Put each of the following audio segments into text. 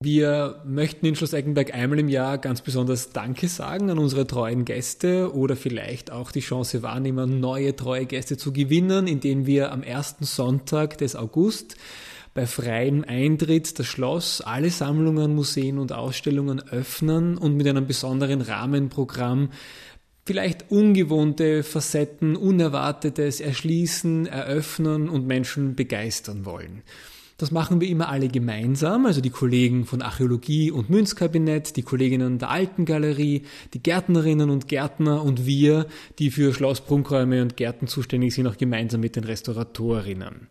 Wir möchten in Schloss Eckenberg einmal im Jahr ganz besonders Danke sagen an unsere treuen Gäste oder vielleicht auch die Chance wahrnehmen, neue treue Gäste zu gewinnen, indem wir am ersten Sonntag des August bei freiem Eintritt das Schloss, alle Sammlungen, Museen und Ausstellungen öffnen und mit einem besonderen Rahmenprogramm vielleicht ungewohnte Facetten, Unerwartetes erschließen, eröffnen und Menschen begeistern wollen. Das machen wir immer alle gemeinsam, also die Kollegen von Archäologie und Münzkabinett, die Kolleginnen der Alten Galerie, die Gärtnerinnen und Gärtner und wir, die für Schloss Prunkräume und Gärten zuständig sind, auch gemeinsam mit den Restauratorinnen.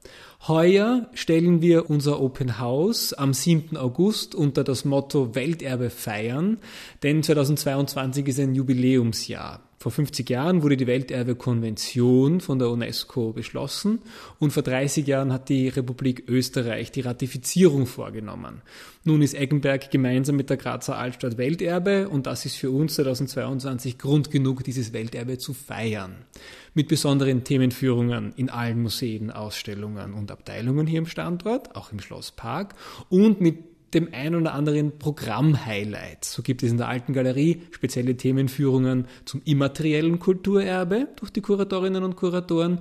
Heuer stellen wir unser Open House am 7. August unter das Motto Welterbe feiern, denn 2022 ist ein Jubiläumsjahr. Vor 50 Jahren wurde die Welterbekonvention von der UNESCO beschlossen und vor 30 Jahren hat die Republik Österreich die Ratifizierung vorgenommen. Nun ist Eggenberg gemeinsam mit der Grazer Altstadt Welterbe und das ist für uns 2022 Grund genug, dieses Welterbe zu feiern. Mit besonderen Themenführungen in allen Museen, Ausstellungen und Abteilungen hier im Standort, auch im Schlosspark und mit dem ein oder anderen Programm-Highlight. So gibt es in der Alten Galerie spezielle Themenführungen zum immateriellen Kulturerbe durch die Kuratorinnen und Kuratoren.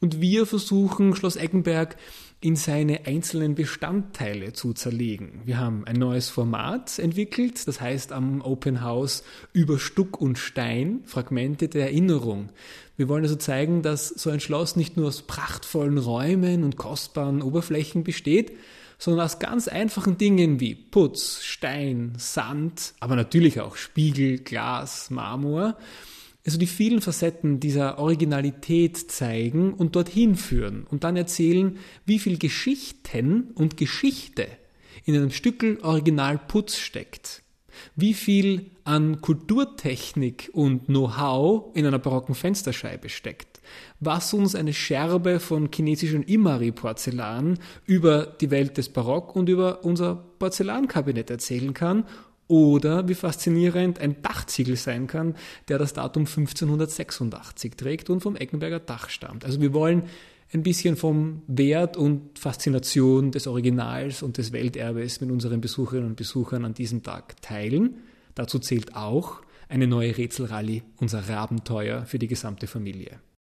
Und wir versuchen Schloss Eggenberg in seine einzelnen Bestandteile zu zerlegen. Wir haben ein neues Format entwickelt, das heißt am Open House über Stuck und Stein, Fragmente der Erinnerung. Wir wollen also zeigen, dass so ein Schloss nicht nur aus prachtvollen Räumen und kostbaren Oberflächen besteht, sondern aus ganz einfachen Dingen wie Putz, Stein, Sand, aber natürlich auch Spiegel, Glas, Marmor, also die vielen Facetten dieser Originalität zeigen und dorthin führen und dann erzählen, wie viel Geschichten und Geschichte in einem Stückel Original Putz steckt. Wie viel an Kulturtechnik und Know-how in einer barocken Fensterscheibe steckt. Was uns eine Scherbe von chinesischem Imari-Porzellan über die Welt des Barock und über unser Porzellankabinett erzählen kann oder wie faszinierend ein Dachziegel sein kann, der das Datum 1586 trägt und vom Eckenberger Dach stammt. Also wir wollen ein bisschen vom Wert und Faszination des Originals und des Welterbes mit unseren Besucherinnen und Besuchern an diesem Tag teilen. Dazu zählt auch eine neue Rätselrallye, unser Rabenteuer für die gesamte Familie.